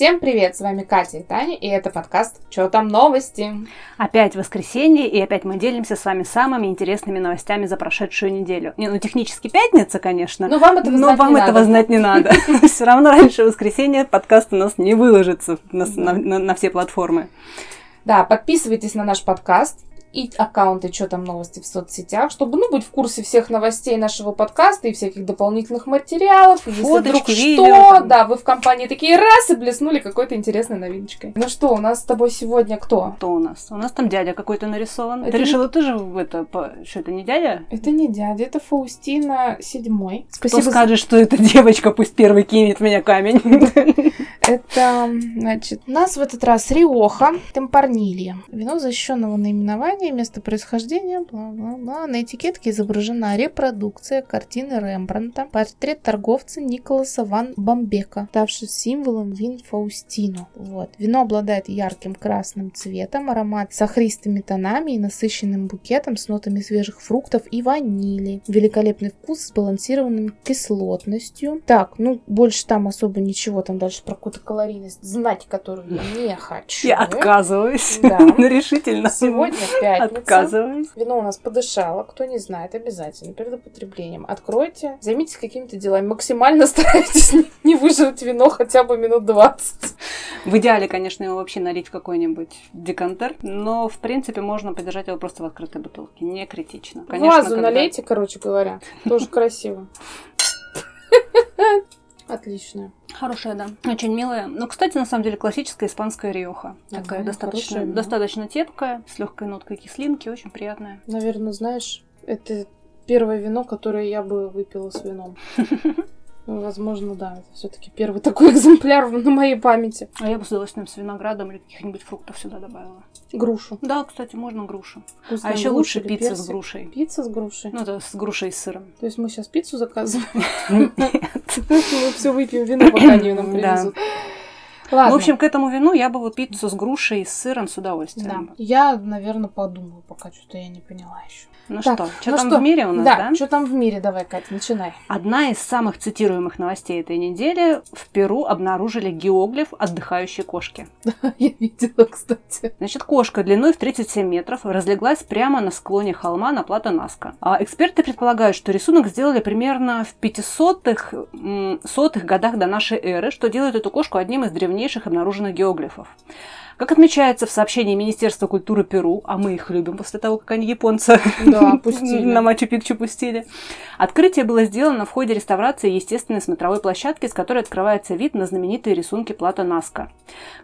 Всем привет, с вами Катя и Таня, и это подкаст «Чё там новости?». Опять воскресенье, и опять мы делимся с вами самыми интересными новостями за прошедшую неделю. Не, ну технически пятница, конечно, но вам этого, но знать, вам не этого надо. знать не надо. Все равно раньше воскресенья подкаст у нас не выложится на все платформы. Да, подписывайтесь на наш подкаст и аккаунты «Чё там новости» в соцсетях, чтобы, ну, быть в курсе всех новостей нашего подкаста и всяких дополнительных материалов. И если Фоточки, вдруг видео что, там. да, вы в компании такие раз и блеснули какой-то интересной новиночкой. Ну что, у нас с тобой сегодня кто? Кто у нас? У нас там дядя какой-то нарисован. Это Ты не- решила тоже в это, по- что это не дядя? Это не дядя, это Фаустина седьмой. Кто Спасибо за скажет, что это девочка, пусть первый кинет меня камень. Это, значит, у нас в этот раз Риоха Темпорнилья. Вино защищенного наименования, место происхождения, бла-бла-бла. На этикетке изображена репродукция картины Рембрандта, портрет торговца Николаса ван Бамбека, ставший символом вин Фаустино. Вот. Вино обладает ярким красным цветом, аромат с охристыми тонами и насыщенным букетом с нотами свежих фруктов и ванили. Великолепный вкус с балансированной кислотностью. Так, ну, больше там особо ничего, там дальше про какую-то калорийность знать, которую я не хочу. Я отказываюсь. Да. Решительно. Сегодня пятница. Отказываюсь. Вино у нас подышало. Кто не знает, обязательно перед употреблением откройте, займитесь какими-то делами. Максимально старайтесь не, выжать вино хотя бы минут 20. В идеале, конечно, его вообще налить в какой-нибудь декантер, но, в принципе, можно подержать его просто в открытой бутылке. Не критично. Конечно, Вазу когда- налейте, короче говоря. Тоже красиво. Отлично. Хорошая, да. Очень милая. Ну, кстати, на самом деле, классическая испанская риоха. Ага, Такая достаточно, вино. достаточно тепкая, с легкой ноткой кислинки, очень приятная. Наверное, знаешь, это первое вино, которое я бы выпила с вином. Ну, Возможно, да, это все-таки первый такой экземпляр на моей памяти. А я бы с удовольствием с виноградом или каких-нибудь фруктов сюда добавила. Грушу. Да, кстати, можно грушу. Вкусная А еще лучше пицца с персик. грушей. Пицца с грушей. Ну, это с грушей и с сыром. То есть мы сейчас пиццу заказываем, мы все выпьем вино, пока они нам привезут. Ладно. Ну, в общем, к этому вину я бы вот пиццу с грушей и с сыром с да. удовольствием. Я, наверное, пока пока что-то я не поняла еще. Ну Так, что, что ну там что? в мире у нас, Да, да? что там в мире? Давай, Катя, начинай. Одна из самых цитируемых новостей этой недели. В Перу обнаружили геоглиф отдыхающей кошки. Я видела, кстати. Значит, кошка длиной в 37 метров разлеглась прямо на склоне холма на плато Наска. А эксперты предполагают, что рисунок сделали примерно в 500-х м, сотых годах до нашей эры, что делает эту кошку одним из древнейших обнаруженных геоглифов. Как отмечается в сообщении Министерства культуры Перу, а мы их любим после того, как они Да, пустили. на Мачу-Пикчу пустили. Открытие было сделано в ходе реставрации естественной смотровой площадки, с которой открывается вид на знаменитые рисунки Плата Наска.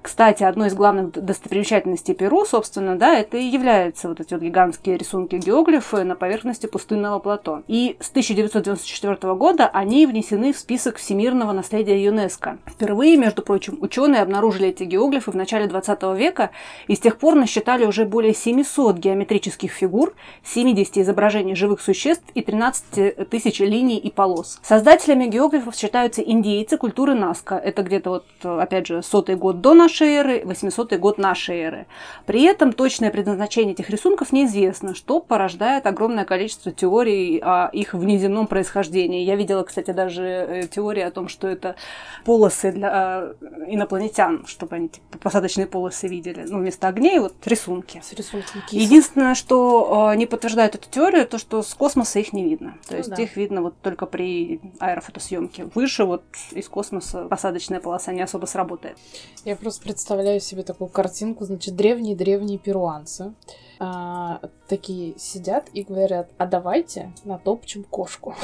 Кстати, одной из главных достопримечательностей Перу, собственно, да, это и являются вот эти вот гигантские рисунки геоглифы на поверхности пустынного плато. И с 1994 года они внесены в список всемирного наследия ЮНЕСКо. Впервые, между прочим, ученые обнаружили эти геоглифы в начале 20 века и с тех пор насчитали уже более 700 геометрических фигур, 70 изображений живых существ и 13 тысяч линий и полос. Создателями геоглифов считаются индейцы культуры Наска. Это где-то вот, опять же, сотый год до нашей эры, 800 год нашей эры. При этом точное предназначение этих рисунков неизвестно, что порождает огромное количество теорий о их внеземном происхождении. Я видела, кстати, даже э, теории о том, что это полосы для э, инопланетян, чтобы они типа, посадочные полосы видели. Ну, вместо огней вот рисунки. С рисунком. Единственное, что э, не подтверждает эту теорию, то, что с космоса их не видно. То Ну есть да. их видно вот только при аэрофотосъемке. Выше вот из космоса посадочная полоса не особо сработает. Я просто представляю себе такую картинку, значит, древние-древние перуанцы. а, такие сидят и говорят, а давайте натопчем кошку.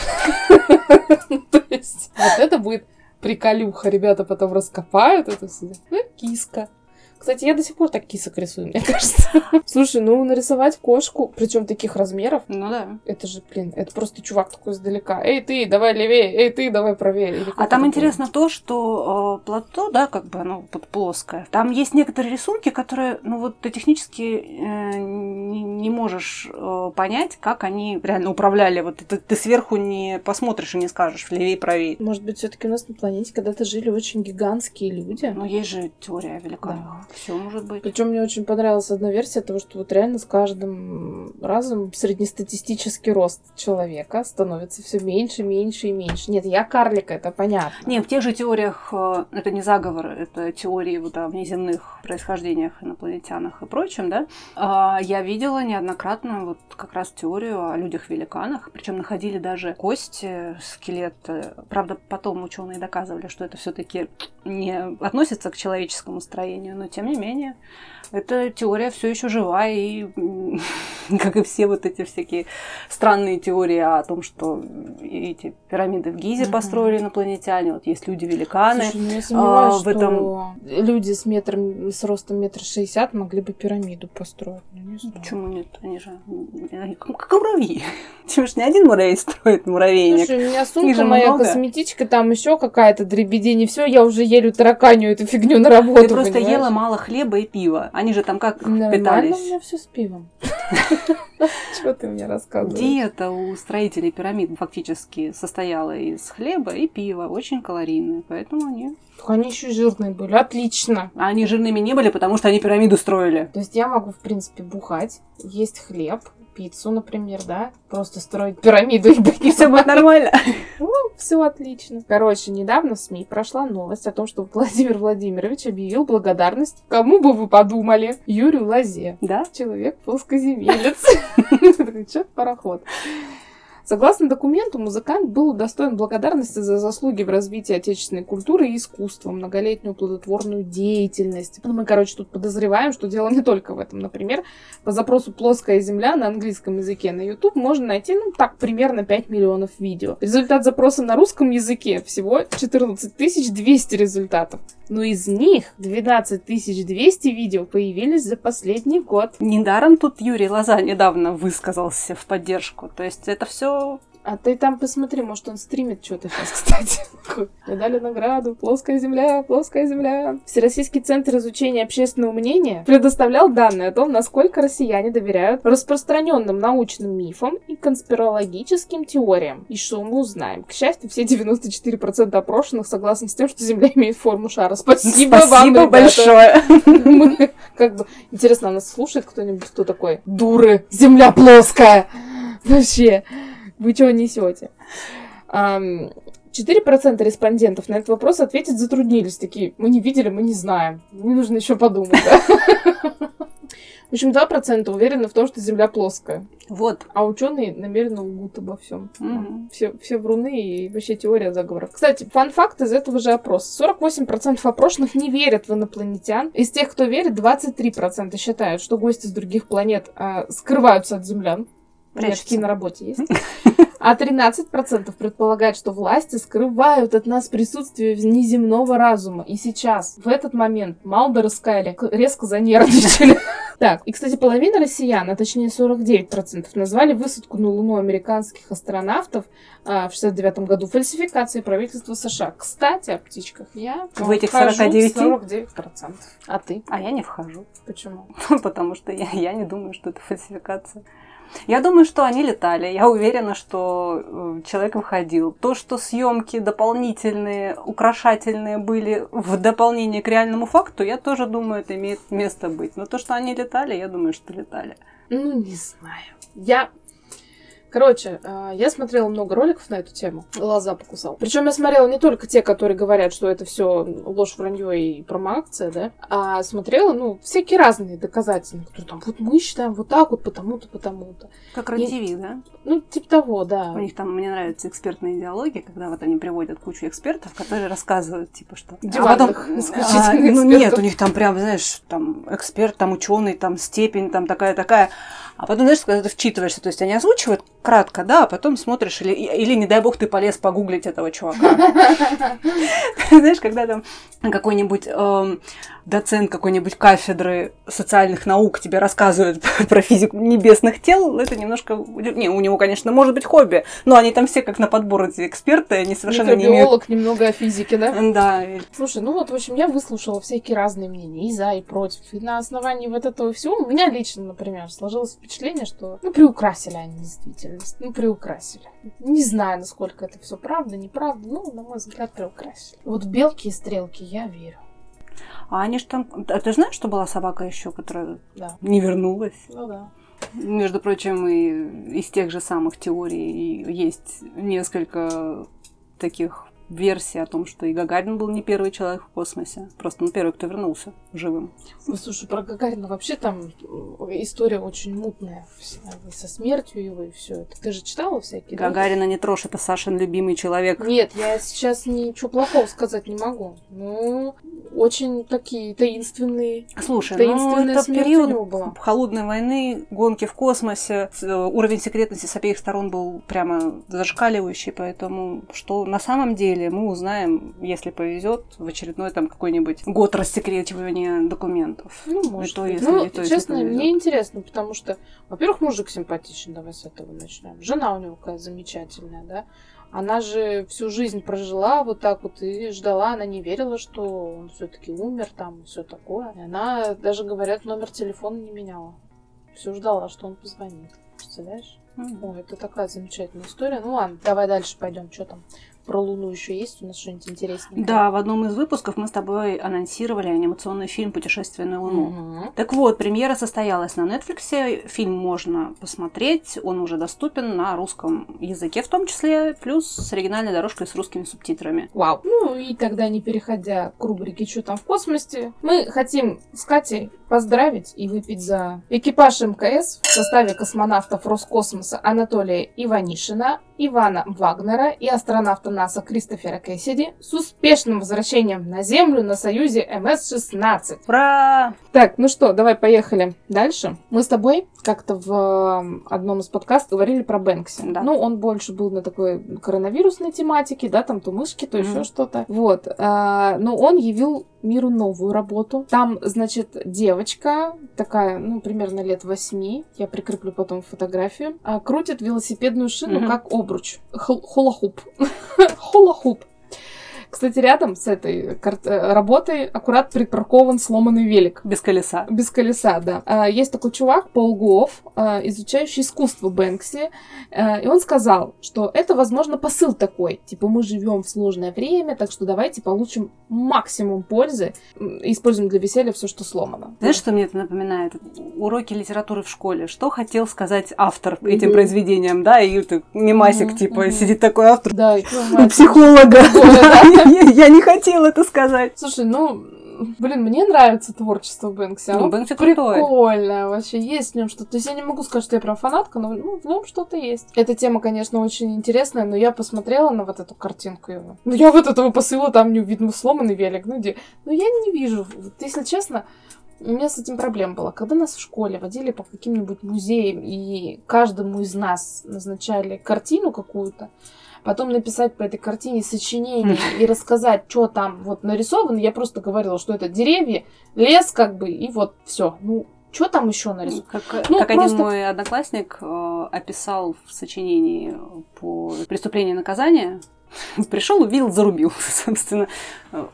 То есть вот это будет приколюха. Ребята потом раскопают это все. Ну, киска. Кстати, я до сих пор так кисок рисую, мне кажется. Слушай, ну нарисовать кошку, причем таких размеров, Ну да. это же, блин, это просто чувак такой издалека. Эй, ты, давай левее, эй, ты, давай правее. А там это интересно то, что э, плато, да, как бы оно вот плоское. Там есть некоторые рисунки, которые, ну вот, технически э, не, не можешь э, понять, как они реально управляли. Вот ты, ты сверху не посмотришь и не скажешь, левее, правее. Может быть, все-таки у нас на планете когда-то жили очень гигантские люди. Но есть же теория великанов. Да. Все может быть. Причем мне очень понравилась одна версия того, что вот реально с каждым разом среднестатистический рост человека становится все меньше, меньше и меньше. Нет, я карлик, это понятно. Не, в тех же теориях, э, это не заговор, это теории вот о внеземных происхождениях инопланетянах и прочем, да, а, я видела неоднократно вот как раз теорию о людях-великанах, причем находили даже кости, скелеты. Правда, потом ученые доказывали, что это все-таки не относится к человеческому строению, но тем не менее эта теория все еще жива, и как и все вот эти всякие странные теории о том, что эти пирамиды в Гизе построили инопланетяне, вот есть люди-великаны. Слушай, ну я сомневаюсь, а, в этом... люди с метром, с ростом метр шестьдесят могли бы пирамиду построить. Ну, не знаю. Почему нет? Они же как, муравьи. Тебе же не один муравей строит муравейник. Слушай, у меня сумка моя много. косметичка, там еще какая-то дребедень, и все, я уже елю тараканю эту фигню на работу. Ты просто ела мало хлеба и пива. Они же там как Нормально питались? у меня все с пивом. Чего ты мне рассказываешь? Диета у строителей пирамид фактически состояла из хлеба и пива, очень калорийная, поэтому они... Они еще жирные были, отлично. А они жирными не были, потому что они пирамиду строили. То есть я могу, в принципе, бухать, есть хлеб, пиццу, например, да, просто строить пирамиду и, и все будет нормально. Ну, все отлично. Короче, недавно в СМИ прошла новость о том, что Владимир Владимирович объявил благодарность, кому бы вы подумали, Юрию Лазе. Да? Человек плоскоземелец. Че пароход. Согласно документу, музыкант был удостоен благодарности за заслуги в развитии отечественной культуры и искусства, многолетнюю плодотворную деятельность. Ну, мы, короче, тут подозреваем, что дело не только в этом. Например, по запросу «Плоская земля» на английском языке на YouTube можно найти, ну, так, примерно 5 миллионов видео. Результат запроса на русском языке всего 14 200 результатов. Но из них 12 200 видео появились за последний год. Недаром тут Юрий Лоза недавно высказался в поддержку. То есть это все а ты там посмотри, может, он стримит что-то сейчас, кстати. Мне дали награду. Плоская земля, плоская земля. Всероссийский центр изучения общественного мнения предоставлял данные о том, насколько россияне доверяют распространенным научным мифам и конспирологическим теориям. И что мы узнаем? К счастью, все 94% опрошенных согласны с тем, что Земля имеет форму шара. Спасибо, Спасибо вам, ребята. большое. Мы, как бы, интересно, нас слушает кто-нибудь, кто такой? Дуры, Земля плоская. Вообще. Вы чего несете? 4% респондентов на этот вопрос ответить затруднились. Такие, мы не видели, мы не знаем. Мне нужно еще подумать. В общем, 2% уверены в том, что Земля плоская. Вот. А ученые намеренно лгут обо всем. Угу. Все, все вруны и вообще теория заговоров. Кстати, фан-факт из этого же опроса. 48% опрошенных не верят в инопланетян. Из тех, кто верит, 23% считают, что гости с других планет э, скрываются от землян. Прячутся. на работе есть. А 13% предполагают, что власти скрывают от нас присутствие неземного разума. И сейчас, в этот момент, Малдер и Скайли резко занервничали. Так, и, кстати, половина россиян, а точнее 49%, назвали высадку на Луну американских астронавтов а, в 69 году фальсификацией правительства США. Кстати, о птичках я в этих 49? 49%. А ты? А я не вхожу. Почему? Потому что я, я не думаю, что это фальсификация. Я думаю, что они летали. Я уверена, что э, человек выходил. То, что съемки дополнительные, украшательные были в дополнение к реальному факту, я тоже думаю, это имеет место быть. Но то, что они летали, я думаю, что летали. Ну, не знаю. Я Короче, э, я смотрела много роликов на эту тему. Глаза покусал. Причем я смотрела не только те, которые говорят, что это все ложь, вранье и промоакция, да, а смотрела, ну, всякие разные доказательные, которые там, вот мы считаем вот так вот, потому-то, потому-то. Как РЕН-ТВ, да? Ну, типа того, да. У них там, мне нравятся экспертные диалоги, когда вот они приводят кучу экспертов, которые рассказывают, типа, что... Диванных, а потом, а, Ну, нет, у них там прям, знаешь, там эксперт, там ученый, там степень, там такая-такая. А потом, знаешь, когда ты вчитываешься, то есть они озвучивают кратко, да, а потом смотришь, или, или не дай бог, ты полез погуглить этого чувака. Знаешь, когда там какой-нибудь эм, доцент какой-нибудь кафедры социальных наук тебе рассказывает про физику небесных тел, это немножко... Не, у него, конечно, может быть хобби, но они там все как на подбор эти эксперты, они совершенно не имеют... немного о физике, да? Да. Слушай, ну вот, в общем, я выслушала всякие разные мнения, и за, и против. И на основании вот этого всего у меня лично, например, сложилось впечатление, что, ну, приукрасили они действительность. Ну, приукрасили. Не знаю, насколько это все правда, неправда, ну, на мой взгляд, приукрасили. Вот белки и стрелки я верю. А они же там... А ты знаешь, что была собака еще, которая Да. не вернулась? Ну да. Между прочим, и из тех же самых теорий есть несколько таких версий о том, что и Гагарин был не первый человек в космосе. Просто, ну, первый, кто вернулся живым. Ну, слушай, про Гагарина вообще там история очень мутная. Со смертью его и все это. Ты же читала всякие? да? Гагарина не трожь, это Сашин любимый человек. Нет, я сейчас ничего плохого сказать не могу. Ну, очень такие таинственные. Слушай, ну, Таинственная это период холодной войны, гонки в космосе, э, уровень секретности с обеих сторон был прямо зашкаливающий, поэтому что на самом деле мы узнаем, если повезет, в очередной там какой-нибудь год рассекречивания документов. Ну, может то быть. если, ну, и то, если честно, повезет. мне интересно, потому что, во-первых, мужик симпатичный, давай с этого начнем. Жена у него какая замечательная, да. Она же всю жизнь прожила вот так вот и ждала, она не верила, что он все-таки умер там все такое. И она даже, говорят, номер телефона не меняла. Все ждала, что он позвонит. Представляешь? М. Ой, это такая замечательная история. Ну ладно, давай дальше пойдем. Что там? Про Луну еще есть у нас что-нибудь интереснее? Да, в одном из выпусков мы с тобой анонсировали анимационный фильм «Путешествие на Луну». Мгм. Так вот, премьера состоялась на Netflix, фильм можно посмотреть, он уже доступен на русском языке в том числе, плюс с оригинальной дорожкой с русскими субтитрами. Вау. Ну и тогда, не переходя к рубрике «Что там в космосе», мы хотим с Катей поздравить и выпить за экипаж МКС в составе космонавтов Роскосмоса Анатолия Иванишина, Ивана Вагнера и астронавта НАСА Кристофера Кэссиди с успешным возвращением на Землю на Союзе МС-16. Ура! Так, ну что, давай поехали дальше. Мы с тобой как-то в одном из подкастов говорили про Бэнкси. Да. Ну, он больше был на такой коронавирусной тематике, да, там то мышки, то еще Мгм. что-то. Вот. а, но он явил миру новую работу. Там, значит, девочка, такая, ну, примерно лет восьми, я прикреплю потом фотографию, а, крутит велосипедную шину Мгм. как обруч. Хула-хуп. Хула-хуп. Кстати, рядом с этой э, работой аккурат припаркован сломанный велик. Без колеса. Без колеса, да. А, Есть такой чувак, Пол Гуов, а, изучающий искусство Бэнкси, а, и он сказал, что это, возможно, посыл такой, типа мы живем в сложное время, так что давайте получим максимум пользы и используем для веселья все, что сломано. Знаешь, что мне это напоминает? Уроки литературы в школе. Что хотел сказать автор этим Мгм. произведением, да? И ты, мемасик, Мгм, типа, мгм. сидит такой автор Да, у психолога. Да. Я не хотел это сказать. Слушай, ну, блин, мне нравится творчество Бэнкси. Ну, Оно Бэнкси крутой. прикольное вообще. Есть в нем что-то. То есть я не могу сказать, что я прям фанатка, но ну, в нем что-то есть. Эта тема, конечно, очень интересная, но я посмотрела на вот эту картинку его. Ну, я вот этого посыла там не увидела сломанный велик. Ну, где? Ну, я не вижу. Вот, если честно, у меня с этим проблема была. Когда нас в школе водили по каким-нибудь музеям, и каждому из нас назначали картину какую-то, потом написать по этой картине сочинение и рассказать, что там вот нарисовано, я просто говорила, что это деревья, лес как бы, и вот все. Ну, что там еще нарисовано? Как, Ну, как просто- один мой одноклассник э, описал в сочинении по преступлению и наказание, пришел, увидел, зарубил, собственно.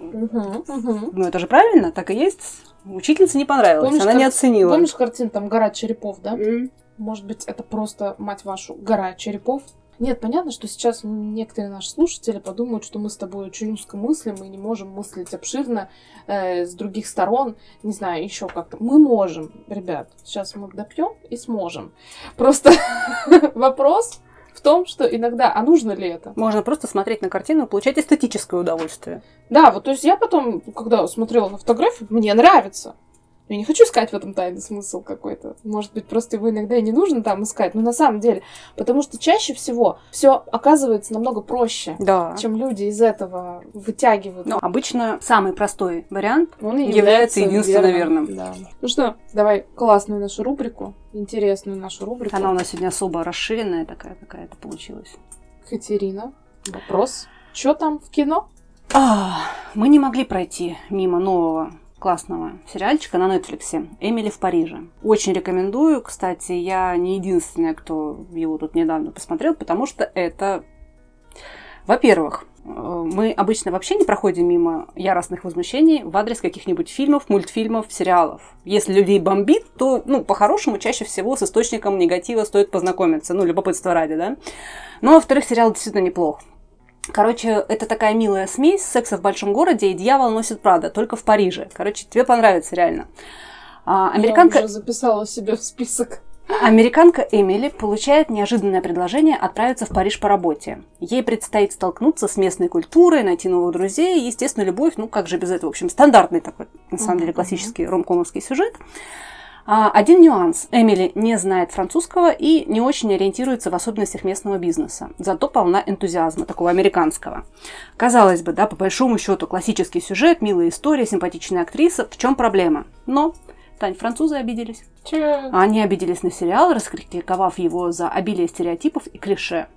Ну, это же правильно, так и есть. Учительнице не понравилось, Помнишь, она как- не оценила. Помнишь картину там «Гора черепов», да? М. Может быть, это просто, мать вашу, «Гора черепов»? Нет, понятно, что сейчас некоторые наши слушатели подумают, что мы с тобой очень узко мыслим и не можем мыслить обширно э, с других сторон, не знаю, еще как-то. Мы можем, ребят. Сейчас мы допьем и сможем. Просто вопрос в том, что иногда, а нужно ли это? Можно просто смотреть на картину и получать эстетическое удовольствие. Да, вот, то есть я потом, когда смотрела на фотографию, мне нравится. Я не хочу искать в этом тайный смысл какой-то. Может быть, просто его иногда и не нужно там искать. Но на самом деле, потому что чаще всего все оказывается намного проще, Да. чем люди из этого вытягивают. Но обычно самый простой вариант Он и является единственно верным. Да. Ну что, давай классную нашу рубрику, интересную нашу рубрику. Она у нас сегодня особо расширенная такая какая-то получилась. Катерина, вопрос. Что там в кино? А, мы не могли пройти мимо нового классного сериальчика на Нетфликсе «Эмили в Париже». Очень рекомендую. Кстати, я не единственная, кто его тут недавно посмотрел, потому что это... Во-первых, э, мы обычно вообще не проходим мимо яростных возмущений в адрес каких-нибудь фильмов, мультфильмов, сериалов. Если людей бомбит, то, ну, по-хорошему, чаще всего с источником негатива стоит познакомиться. Ну, любопытство ради, да? Но, во-вторых, сериал действительно неплох. Короче, это такая милая смесь секса в большом городе и дьявол носит Прада, только в Париже. Короче, тебе понравится реально. А, американка... Я уже записала себе в список. Американка Эмили получает неожиданное предложение отправиться в Париж по работе. Ей предстоит столкнуться с местной культурой, найти новых друзей и, естественно, любовь. Ну, как же без этого? В общем, стандартный такой, на самом деле, классический ромкомовский сюжет. А, Один нюанс. Эмили не знает французского и не очень ориентируется в особенностях местного бизнеса. Зато полна энтузиазма, такого американского. Казалось бы, да, по большому счету, классический сюжет, милая история, симпатичная актриса. В чем проблема? Но, Тань, французы обиделись. Че? Они обиделись на сериал, раскритиковав его за обилие стереотипов и клише.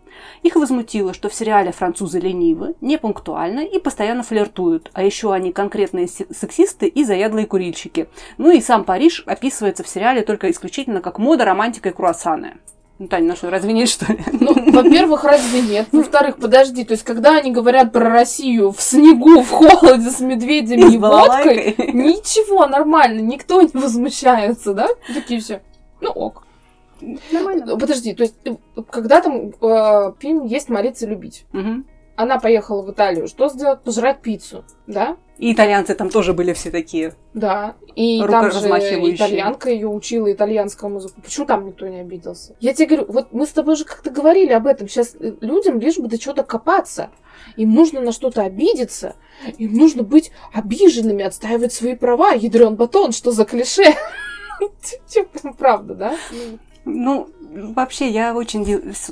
Их возмутило, что в сериале французы ленивы, непунктуальны и постоянно флиртуют, а еще они конкретные се- сексисты и заядлые курильщики. Ну и сам Париж описывается в сериале только исключительно как мода, романтика и круассаны. Ну, Таня, ну что, разве нет, что ли? Ну, во-первых, разве нет? Во-вторых, подожди, то есть, когда они говорят про Россию в снегу, в холоде, с медведями И и водкой, ничего, нормально, никто не возмущается, да? Такие все. Ну ок. Нормально. Подожди, то есть, э, когда там э, фильм «Есть, молиться, любить», Мгм. Она поехала в Италию, что сделать? Пожрать пиццу, да? И итальянцы там тоже были все такие. Да. И там же итальянка ее учила итальянскую музыку. Почему там никто не обиделся? Я тебе говорю, вот мы с тобой же как-то говорили об этом. Сейчас людям лишь бы до чего-то копаться. Им нужно на что-то обидеться. Им нужно быть обиженными, отстаивать свои права. Ядрен батон, что за клише? Типа, Правда, да? Ну, вообще, я очень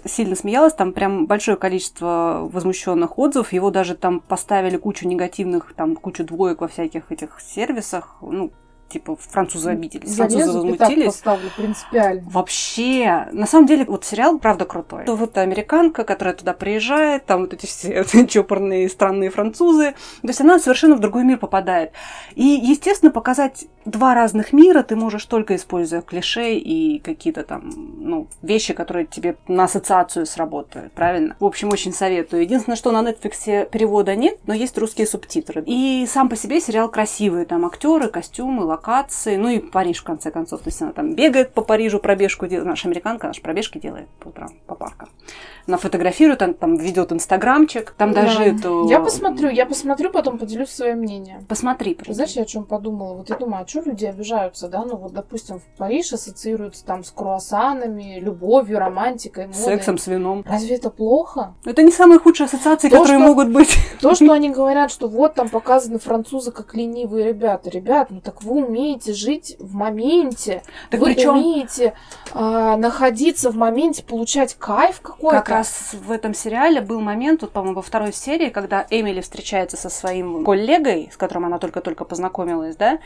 сильно смеялась. Там прям большое количество возмущенных отзывов. Его даже там поставили кучу негативных, там кучу двоек во всяких этих сервисах. Ну, типа, французы обиделись, французы Залезу, пятак возмутились. поставлю принципиально. Вообще, на самом деле, вот сериал правда крутой. То вот американка, которая туда приезжает, там вот эти все чопорные странные французы. То есть она совершенно в другой мир попадает. И, естественно, показать два разных мира ты можешь только используя клише и какие-то там, ну, вещи, которые тебе на ассоциацию сработают, правильно? В общем, очень советую. Единственное, что на Netflix перевода нет, но есть русские субтитры. И сам по себе сериал красивый. Там актеры, костюмы, локации, ну и Париж, в конце концов. То есть она там бегает по Парижу, пробежку делает. Наша американка, наша пробежки делает по утрам, по паркам. Она фотографирует, она там ведет инстаграмчик. Там даже Да. эту... Я посмотрю, я посмотрю, потом поделюсь своим мнением. Посмотри. Знаешь, я о чем подумала? Вот я думаю, а что люди обижаются, да? Ну вот, допустим, в Париж ассоциируется там с круассанами, любовью, романтикой, модой. Сексом с вином. Разве это плохо? Это не самые худшие ассоциации, То, которые что- могут быть. То, что они говорят, что вот там показаны французы как ленивые ребята. Ребят, ну так вы умеете жить в моменте. Так вы причем умеете а, находиться в моменте, получать кайф какой-то. как раз в этом сериале был момент, вот, по-моему, во второй серии, когда Эмили встречается со своим коллегой, с которым она только-только познакомилась, да,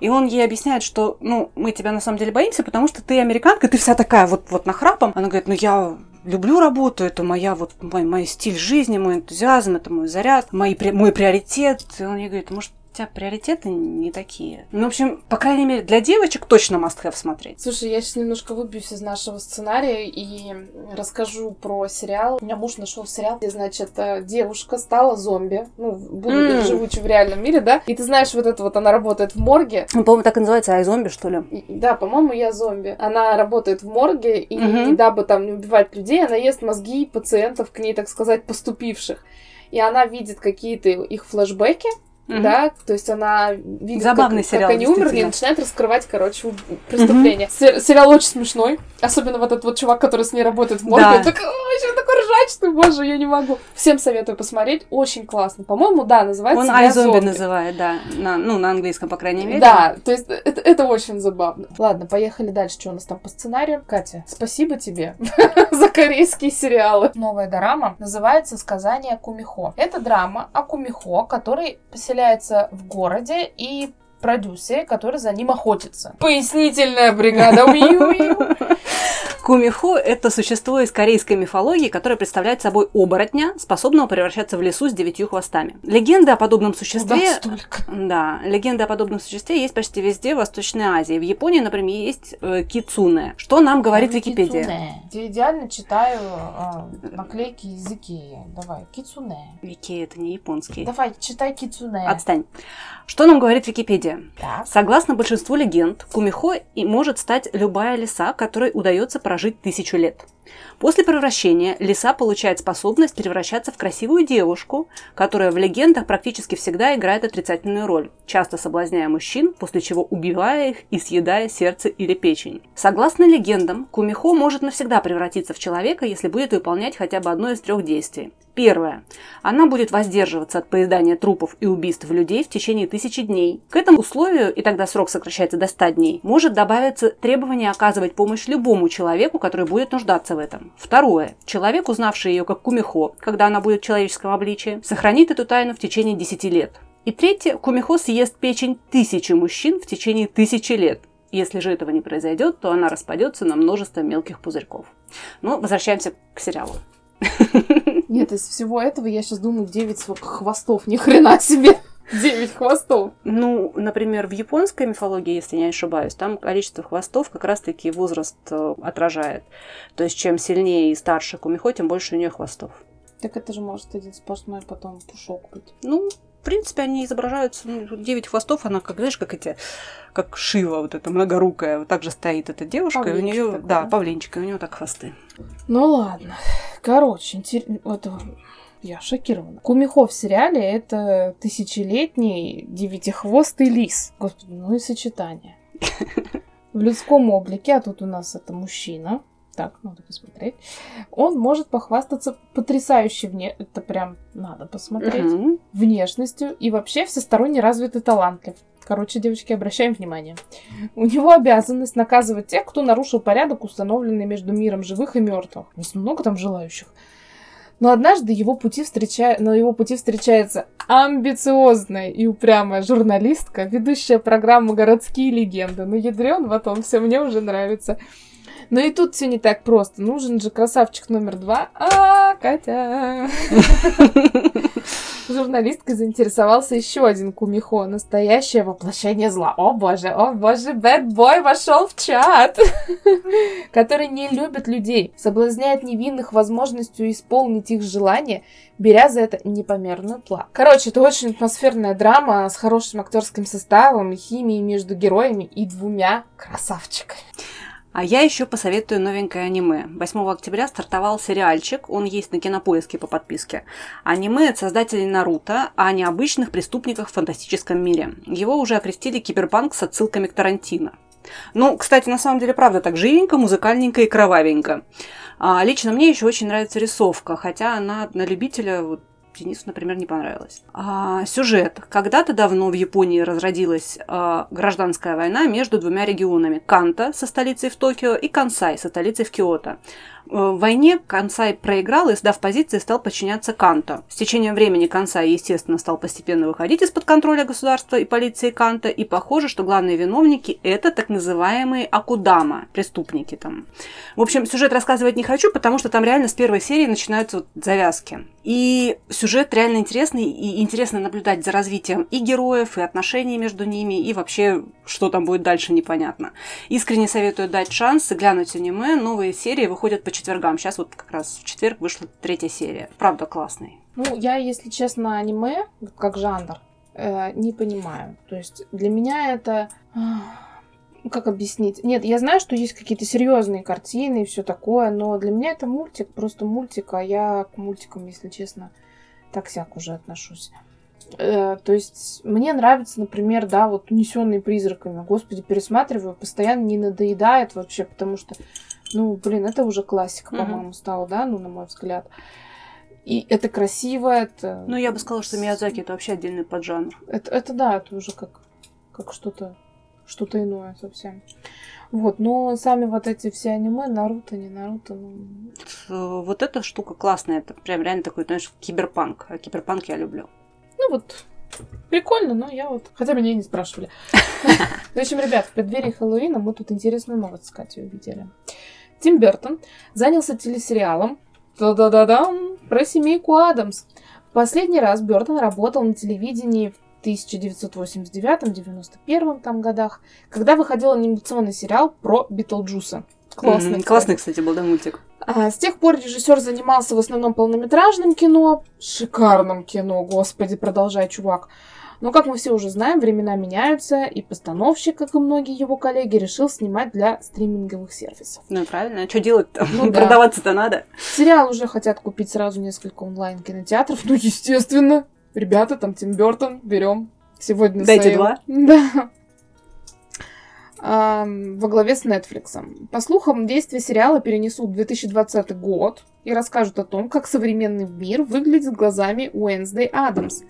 и он ей объясняет, что, ну, мы тебя на самом деле боимся, потому что ты американка, ты вся такая вот, вот нахрапом. Она говорит, ну, я люблю работу, это моя вот мой, мой стиль жизни, мой энтузиазм, это мой заряд, мои, мой приоритет. И он ей говорит, может, у тебя приоритеты не такие. Ну, в общем, по крайней мере, для девочек точно must have смотреть. Слушай, я сейчас немножко выбьюсь из нашего сценария и расскажу про сериал. У меня муж нашел сериал, где, значит, э, девушка стала зомби. Ну, буду М. живучи в реальном мире, да? И ты знаешь, вот это вот она работает в морге. Ну, по-моему, так и называется «Айзомби», что ли? И- Да, по-моему, я зомби. Она работает в морге, и Мгм. дабы там не убивать людей, она ест мозги пациентов, к ней, так сказать, поступивших. И она видит какие-то их флешбеки, Мгм. да, то есть она видит, Забавный как, сериал, как они умерли, и начинает раскрывать, короче, преступление. Се- сериал очень смешной, особенно вот этот вот чувак, который с ней работает в морге, Да. он такой, «Ой, что Точно, боже, я не могу. Всем советую посмотреть, очень классно. По-моему, да, называется Он «Я айзомби зомби». называет, да. На, ну, на английском, по крайней мере. Да, то есть это, это очень забавно. Ладно, поехали дальше. Что у нас там по сценарию? Катя, спасибо тебе за корейские сериалы. Новая дорама называется «Сказание Кумихо». Это драма о Кумихо, который поселяется в городе и продюсере, который за ним охотится. Пояснительная бригада. Уи-уи. Кумихо – это существо из корейской мифологии, которое представляет собой оборотня, способного превращаться в лесу с девятью хвостами. Легенды о подобном существе... Да, легенды о подобном существе есть почти везде в Восточной Азии. В Японии, например, есть э, кицуне. Что нам говорит Википедия? Кицуне. Я идеально читаю а, наклейки языки. Давай, кицуне. Вики – это не японский. Давай, читай кицуне. Отстань. Что нам говорит Википедия? Так. Согласно большинству легенд, Кумихо и может стать любая лиса, которой удается прожить тысячу лет. После превращения лиса получает способность превращаться в красивую девушку, которая в легендах практически всегда играет отрицательную роль, часто соблазняя мужчин, после чего убивая их и съедая сердце или печень. Согласно легендам, Кумихо может навсегда превратиться в человека, если будет выполнять хотя бы одно из трех действий. Первое. Она будет воздерживаться от поедания трупов и убийств людей в течение тысячи дней. К этому условию, и тогда срок сокращается до 100 дней, может добавиться требование оказывать помощь любому человеку, который будет нуждаться в этом. Второе. Человек, узнавший ее как Кумихо, когда она будет в человеческом обличии, сохранит эту тайну в течение 10 лет. И третье. Кумихо съест печень тысячи мужчин в течение тысячи лет. Если же этого не произойдет, то она распадется на множество мелких пузырьков. Ну, возвращаемся к сериалу. Нет, из всего этого я сейчас думаю, 9 хвостов, ни хрена себе. 9 хвостов. Ну, например, в японской мифологии, если я не ошибаюсь, там количество хвостов как раз-таки возраст э, отражает. То есть, чем сильнее и старше кумихо, тем больше у нее хвостов. Так это же может один сплошной потом пушок быть. Ну, в принципе, они изображаются, ну, 9 хвостов, она как, знаешь, как эти, как Шива, вот эта многорукая, вот так же стоит эта девушка, и у нее, такой, да, да? павлинчик, и у нее так хвосты. Ну ладно. Короче, интер- вот я шокирована. Кумихо в сериале это тысячелетний девятихвостый лис. Господи, ну и сочетание. В людском облике, а тут у нас это мужчина. Так, надо посмотреть. Он может похвастаться потрясающей вне... Это прям надо посмотреть. Мгм. внешностью и вообще всесторонне развитый талантлив. Короче, девочки, обращаем внимание. У него обязанность наказывать тех, кто нарушил порядок, установленный между миром живых и мертвых. Не много там желающих. Но однажды его пути встреча... на его пути встречается амбициозная и упрямая журналистка, ведущая программу «Городские легенды». Ну, ядрен в том все, мне уже нравится. Но и тут все не так просто. Нужен же красавчик номер два. А, Катя. Журналисткой заинтересовался еще один кумихо, настоящее воплощение зла. О боже, о боже, бэтбой вошел в чат, который не любит людей, соблазняет невинных возможностью исполнить их желания, беря за это непомерную плату. Короче, это очень атмосферная драма с хорошим актерским составом химией между героями и двумя красавчиками. А я еще посоветую новенькое аниме. 8 октября стартовал сериальчик, он есть на кинопоиске по подписке. Аниме от создателей Наруто о необычных преступниках в фантастическом мире. Его уже окрестили киберпанк с отсылками к Тарантино. Ну, кстати, на самом деле, правда, так живенько, музыкальненько и кровавенько. А, лично мне еще очень нравится рисовка, хотя она на любителя вот, Денису, например, не понравилось. А, сюжет. Когда-то давно в Японии разродилась а, гражданская война между двумя регионами. Канто со столицей в Токио и Кансай со столицей в Киото. Э, В войне Кансай проиграл и, сдав позиции, стал подчиняться Канто. С течением времени Кансай, естественно, стал постепенно выходить из-под контроля государства и полиции Канто, и похоже, что главные виновники – это так называемые Акудама, преступники там. В общем, сюжет рассказывать не хочу, потому что там реально с первой серии начинаются вот завязки. И сюжет реально интересный, и интересно наблюдать за развитием и героев, и отношений между ними, и вообще, что там будет дальше, непонятно. Искренне советую дать шанс и глянуть аниме. Новые серии выходят по четвергам. Сейчас вот как раз в четверг вышла третья серия. Правда, классный. Ну, я, если честно, аниме, как жанр, э, не понимаю. То есть для меня это... Как объяснить? Нет, я знаю, что есть какие-то серьезные картины и все такое, но для меня это мультик, просто мультик, а я к мультикам, если честно, так сяк уже отношусь. Э, то есть мне нравится, например, да, вот унесенные призраками. Господи, пересматриваю, постоянно не надоедает вообще, потому что Ну, блин, это уже классика, Мгм. по-моему, стала, да, ну, на мой взгляд. И это красиво, это... Ну, я бы сказала, что Миядзаки это вообще отдельный поджанр. Это, это да, это уже как, как что-то что-то иное совсем. Вот, но сами вот эти все аниме, Наруто, не Наруто, ну... Вот эта штука классная, это прям реально такой, знаешь, киберпанк. А киберпанк я люблю. Ну вот, прикольно, но я вот... Хотя меня и не спрашивали. В общем, ребят, в преддверии Хэллоуина мы тут интересную новость с Катей увидели. Тим Бертон занялся телесериалом да-да-да-дам, про семейку Адамс. В последний раз Бертон работал на телевидении в 1989-91 там годах, когда выходил анимационный сериал про Битлджуса. Классный. Кстати. Классный, кстати, был, да, мультик. А, с тех пор режиссер занимался в основном полнометражным кино, шикарным кино, господи, продолжай, чувак. Но, как мы все уже знаем, времена меняются, и постановщик, как и многие его коллеги, решил снимать для стриминговых сервисов. Ну, правильно. А что делать-то? Ну да. Продаваться-то надо. Сериал уже хотят купить сразу несколько онлайн-кинотеатров, ну, естественно. Ребята, там Тим Бертон, берем. Сегодня Дайте sale. два. Да. Во главе с Netflix. По слухам, действие сериала перенесут в 2020 год и расскажут о том, как современный мир выглядит глазами Уэнсдей Адамс.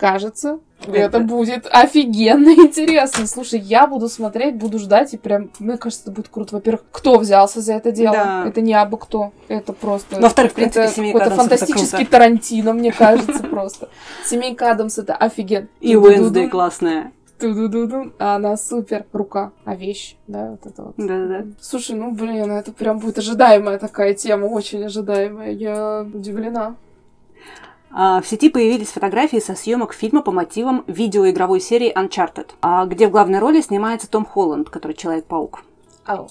Кажется, это Это- будет офигенно интересно. Слушай, я буду смотреть, буду ждать, и прям, мне кажется, это будет круто. Во-первых, кто взялся за это дело? Да. Это не абы кто. Это просто... Ну, Во-вторых, в принципе, это «Семейка какой-то Адамсов» это фантастический круто. Тарантино, мне кажется, просто. Семейка Адамс это офигенно. И Уэнсдей классная. Ту-ду-ду-ду. А она супер. Рука. А вещь, да, вот это вот. Да-да-да. Слушай, ну, блин, это прям будет ожидаемая такая тема, очень ожидаемая. Я удивлена. А, В сети появились фотографии со съемок фильма по мотивам видеоигровой серии Uncharted, а, где в главной роли снимается Том Холланд, который Человек-паук. Ау.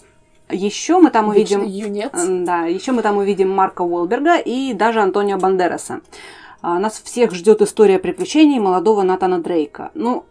Еще мы там увидим... Юнец. Да, еще мы там увидим Марка Уолберга и даже Антонио Бандераса. А, Нас всех ждет история приключений молодого Натана Дрейка. Ну,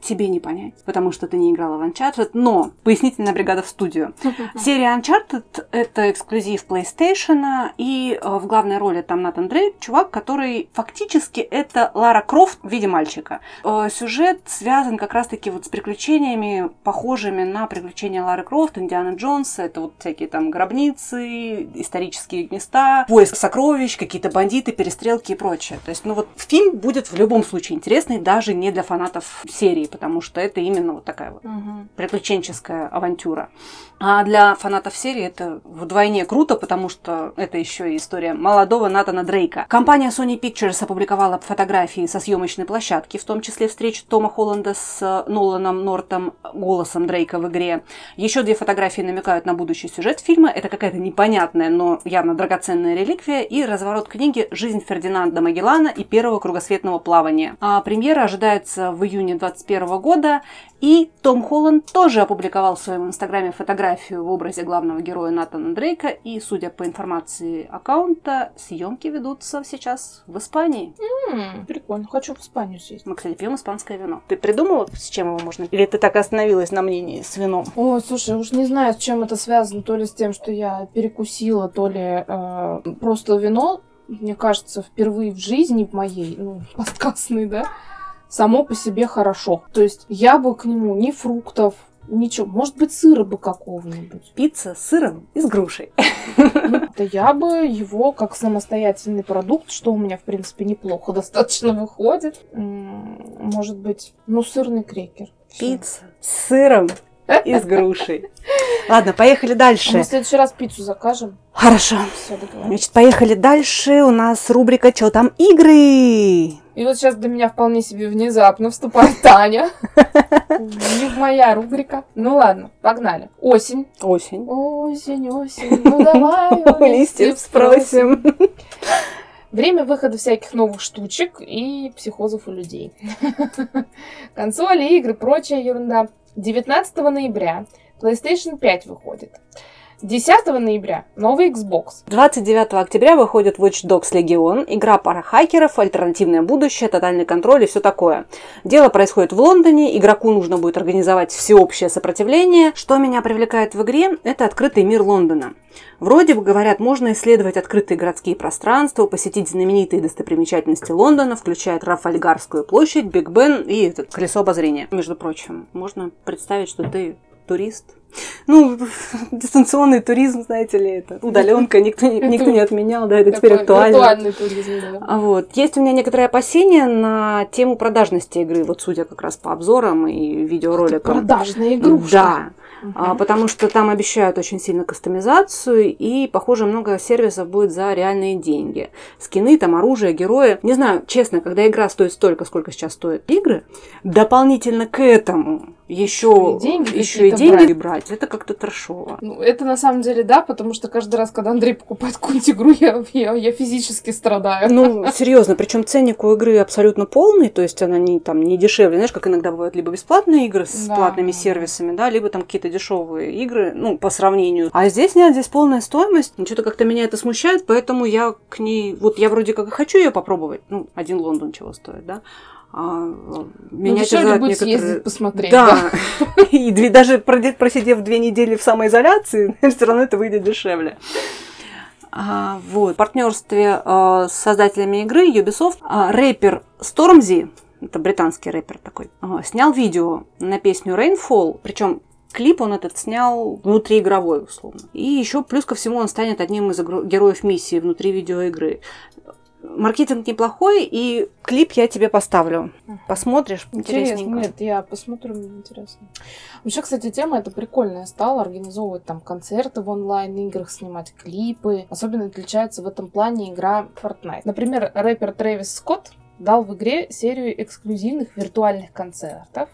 тебе не понять, потому что ты не играла в Uncharted, но пояснительная бригада в студию. Серия Uncharted — это эксклюзив PlayStation, и э, в главной роли там Натан Дрейк, чувак, который фактически это Лара Крофт в виде мальчика. Э, Сюжет связан как раз-таки вот с приключениями, похожими на приключения Лары Крофт, Индиана Джонса. Это вот всякие там гробницы, исторические места, поиск сокровищ, какие-то бандиты, перестрелки и прочее. То есть, ну вот фильм будет в любом случае интересный, даже не для фанатов серии, потому что это именно вот такая вот Мгм. приключенческая авантюра. А для фанатов серии это вдвойне круто, потому что это еще и история молодого Натана Дрейка. Компания Sony Pictures опубликовала фотографии со съемочной площадки, в том числе встречу Тома Холланда с э, Ноланом Нортом, голосом Дрейка в игре. Еще две фотографии намекают на будущий сюжет фильма. Это какая-то непонятная, но явно драгоценная реликвия и разворот книги «Жизнь Фердинанда Магеллана и первого кругосветного плавания». А премьера ожидается в июне 2021 года, и Том Холланд тоже опубликовал в своем инстаграме фотографию в образе главного героя Натана Дрейка, и, судя по информации аккаунта, съемки ведутся сейчас в Испании. М, Прикольно. Хочу в Испанию съездить. Мы, кстати, пьем испанское вино. Ты придумала, с чем его можно? Или ты так и остановилась на мнении с вином? Ой, слушай, уж не знаю, с чем это связано. То ли с тем, что я перекусила, то ли э, просто вино, мне кажется, впервые в жизни в моей, ну, подкастной, да, само по себе хорошо. То есть я бы к нему ни фруктов, ничего. Может быть, сыра бы какого-нибудь. Пицца с сыром и с грушей. Да я бы его как самостоятельный продукт, что у меня, в принципе, неплохо достаточно выходит. Может быть, ну, сырный крекер. Пицца с сыром и с грушей. Ладно, поехали дальше. Мы в следующий раз пиццу закажем. Хорошо. Все. Значит, поехали дальше. У нас рубрика «Чё там игры?» И вот сейчас для меня вполне себе внезапно вступает Таня. Не моя рубрика. Ну ладно, погнали. Осень. Осень. Осень, осень, ну давай У листьев спросим. Время выхода всяких новых штучек и психозов у людей. Консоли, игры, прочая ерунда. 19 ноября PlayStation 5 выходит. 10 ноября новый Xbox. 29 октября выходит Watch Dogs Legion, игра пара хакеров, альтернативное будущее, тотальный контроль и все такое. Дело происходит в Лондоне, игроку нужно будет организовать всеобщее сопротивление. Что меня привлекает в игре, это открытый мир Лондона. Вроде бы, говорят, можно исследовать открытые городские пространства, посетить знаменитые достопримечательности Лондона, включая Трафальгарскую площадь, Биг Бен и это колесо обозрения. Между прочим, можно представить, что ты турист. Ну, дистанционный туризм, знаете ли, это удаленка, никто, никто не отменял, да, это теперь актуально. туризм, да. А вот. Есть у меня некоторые опасения на тему продажности игры, вот судя как раз по обзорам и видеороликам. Продажная игрушка. Да. Uh-huh. потому что там обещают очень сильно кастомизацию, и, похоже, много сервисов будет за реальные деньги. Скины, там, оружие, герои. Не знаю, честно, когда игра стоит столько, сколько сейчас стоят игры, дополнительно к этому еще, деньги, еще и деньги брать. брать, это как-то трешово. Ну, это на самом деле да, потому что каждый раз, когда Андрей покупает какую-нибудь игру, я, я, я физически страдаю. Ну, серьезно, причем ценник у игры абсолютно полный, то есть она не, там, не дешевле, знаешь, как иногда бывают либо бесплатные игры с да. платными сервисами, да, либо там какие-то дешевые игры, ну, по сравнению. А здесь нет, здесь полная стоимость, ну, что-то как-то меня это смущает, поэтому я к ней, вот я вроде как и хочу ее попробовать, ну, один Лондон чего стоит, да, а, меня ну, терзают будет некоторые... съездить посмотреть. Да. да. И даже просидев две недели в самоизоляции, все равно это выйдет дешевле. А, вот. В партнерстве а, с создателями игры Ubisoft а, рэпер Stormzy, это британский рэпер такой, а, снял видео на песню Rainfall, причем клип он этот снял внутриигровой, условно. И еще плюс ко всему он станет одним из героев миссии внутри видеоигры маркетинг неплохой, и клип я тебе поставлю. Посмотришь, интересно. Нет, я посмотрю, мне интересно. Вообще, кстати, тема эта прикольная стала, организовывать там концерты в онлайн-играх, снимать клипы. Особенно отличается в этом плане игра Fortnite. Например, рэпер Трэвис Скотт дал в игре серию эксклюзивных виртуальных концертов,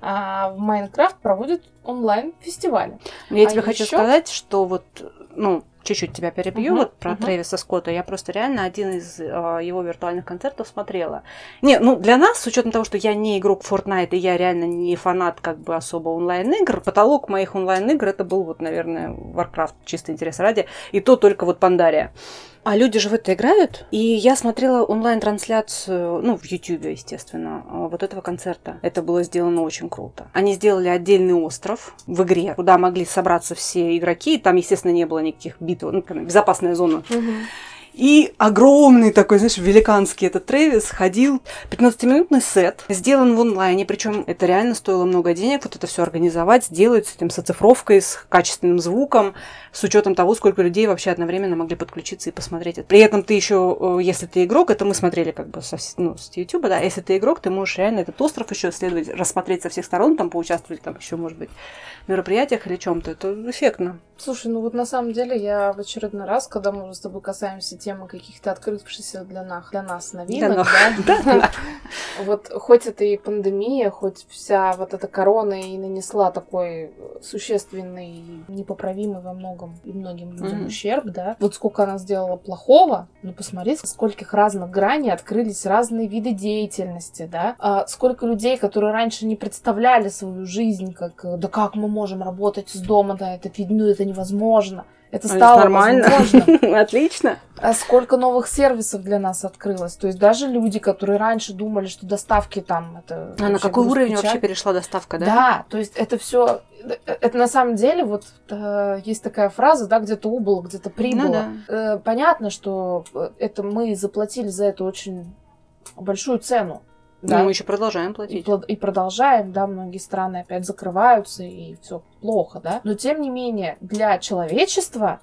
а в Майнкрафт проводят онлайн-фестивали. Я а тебе еще... хочу сказать, что вот, ну, чуть-чуть тебя перебью uh-huh, вот про uh-huh. Трэвиса Скотта. Я просто реально один из э, его виртуальных концертов смотрела. Не, ну для нас, с учетом того, что я не игрок Fortnite, и я реально не фанат как бы особо онлайн-игр, потолок моих онлайн-игр это был вот, наверное, Warcraft, чисто интерес ради, и то только вот Пандария. А люди же в это играют. И я смотрела онлайн-трансляцию, ну, в Ютубе, естественно, а, вот этого концерта. Это было сделано очень круто. Они сделали отдельный остров в игре, куда могли собраться все игроки. Там, естественно, не было никаких битв, ну, безопасная зона. Угу. И огромный такой, знаешь, великанский этот Трэвис ходил. 15-минутный сет, сделан в онлайне, причем это реально стоило много денег, вот это все организовать, сделать с этим, с оцифровкой, с качественным звуком, с учетом того, сколько людей вообще одновременно могли подключиться и посмотреть это. При этом ты еще, э, если ты игрок, это мы смотрели как бы со, ну, с YouTube, да, если ты игрок, ты можешь реально этот остров еще исследовать, рассмотреть со всех сторон, там поучаствовать, там еще, может быть, в мероприятиях или чем-то. Это эффектно. Слушай, ну вот на самом деле я в очередной раз, когда мы с тобой касаемся темы каких-то открывшихся для нас, для нас новинок, да, вот хоть это и пандемия, хоть вся вот эта корона и нанесла такой существенный, непоправимый во многом и многим людям ущерб, да, вот сколько она сделала плохого, ну посмотри, скольких разных граней открылись разные виды деятельности, да, а сколько людей, которые раньше не представляли свою жизнь, как, да как мы можем работать с дома, да, это, ну, это невозможно. Это стало нормально. возможно. Отлично. А сколько новых сервисов для нас открылось. То есть даже люди, которые раньше думали, что доставки там это. А на какой уровень печать. вообще перешла доставка, да? Да, то есть это все. Это на самом деле вот э, есть такая фраза, да, где-то убыло, где-то прибыло. Ну, да. э, понятно, что э, это мы заплатили за это очень большую цену. Да. мы еще продолжаем платить. И, и продолжаем, да, многие страны опять закрываются, и все плохо, да. Но тем не менее, для человечества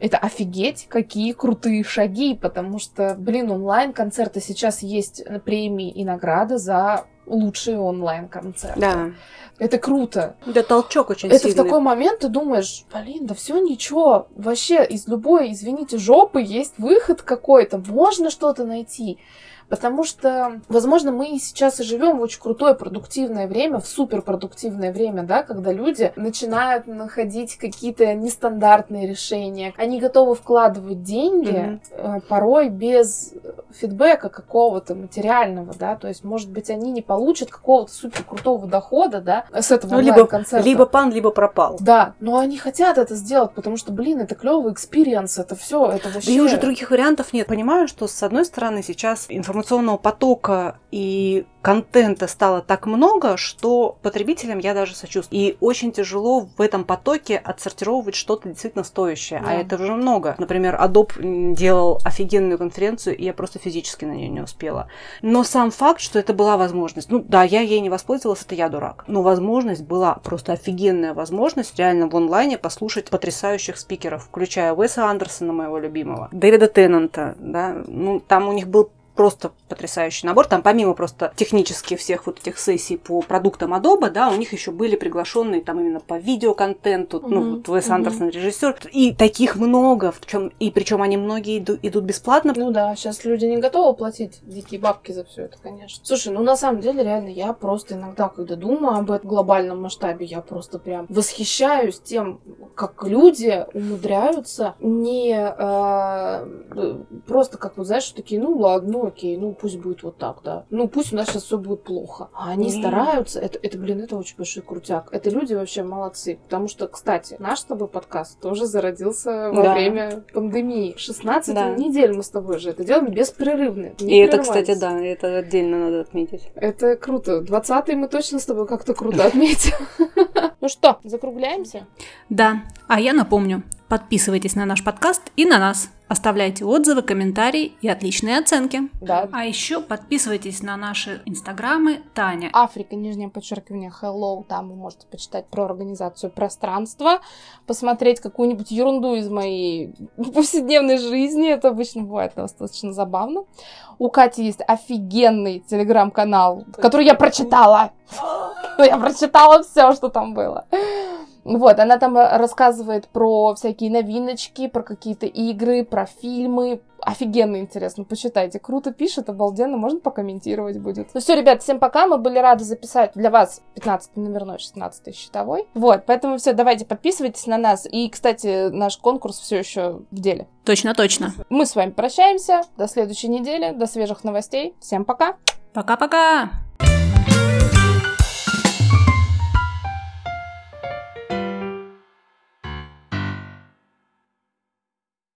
это офигеть, какие крутые шаги, потому что, блин, онлайн-концерты сейчас есть премии и награды за лучшие онлайн-концерты. Да. Это круто. Да, толчок очень Это сильный. в такой момент ты думаешь, блин, да все ничего. Вообще из любой, извините, жопы есть выход какой-то. Можно что-то найти. Потому что, возможно, мы сейчас и живем в очень крутое продуктивное время, в суперпродуктивное время, да, когда люди начинают находить какие-то нестандартные решения. Они готовы вкладывать деньги mm-hmm. порой без фидбэка какого-то материального, да, то есть, может быть, они не получат какого-то супер крутого дохода, да, с этого ну, либо, концерта. Либо пан, либо пропал. Да, но они хотят это сделать, потому что, блин, это клевый experience, это все, это вообще... Да и уже других вариантов нет. Понимаю, что с одной стороны сейчас информация информационного потока и контента стало так много, что потребителям я даже сочувствую. И очень тяжело в этом потоке отсортировывать что-то действительно стоящее. А Да. А это уже много. Например, Adobe делал офигенную конференцию, и я просто физически на нее не успела. Но сам факт, что это была возможность. Ну да, я ей не воспользовалась, это я дурак. Но возможность была просто офигенная возможность реально в онлайне послушать потрясающих спикеров, включая Уэса Андерсона, моего любимого, Дэвида Теннанта, да. Ну, там у них был просто потрясающий набор. Там помимо просто технически всех вот этих сессий по продуктам Adobe, да, у них еще были приглашенные там именно по видеоконтенту, ну, Мгм, вот Уэс. Андерсон режиссер. И таких много, в чем и причем они многие иду- идут бесплатно. Ну да, сейчас люди не готовы платить дикие бабки за все это, конечно. Слушай, ну на самом деле, реально, я просто иногда, когда думаю об этом глобальном масштабе, я просто прям восхищаюсь тем, как люди умудряются не э, просто как вот, знаешь, такие, ну ладно, ну окей, ну пусть будет вот так, да. Ну пусть у нас сейчас все будет плохо. А они Не. стараются, это, это, блин, это очень большой крутяк. Это люди вообще молодцы. Потому что, кстати, наш с тобой подкаст тоже зародился во Да. время пандемии. 16 Да. недель мы с тобой же это делаем беспрерывно. И это, кстати, да, это отдельно надо отметить. Это круто. 20 мы точно с тобой как-то круто отметим. Ну что, закругляемся? Да, а я напомню, подписывайтесь на наш подкаст и на нас. Оставляйте отзывы, комментарии и отличные оценки. Да. А еще подписывайтесь на наши инстаграмы Таня. Африка, нижнее подчеркивание, hello, там вы можете почитать про организацию пространства, посмотреть какую-нибудь ерунду из моей повседневной жизни, это обычно бывает достаточно забавно. У Кати есть офигенный телеграм-канал, который я прочитала. Я прочитала все, что там было. Вот, она там э, рассказывает про всякие новиночки, про какие-то игры, про фильмы. Офигенно интересно, почитайте. Круто пишет, обалденно, можно покомментировать будет. Ну все, ребят, всем пока, мы были рады записать для вас 15 номерной, 16 счетовой. Вот, поэтому все, давайте подписывайтесь на нас. И, кстати, наш конкурс все еще в деле. Точно-точно. Мы с вами прощаемся, до следующей недели, до свежих новостей. Всем пока! Пока-пока!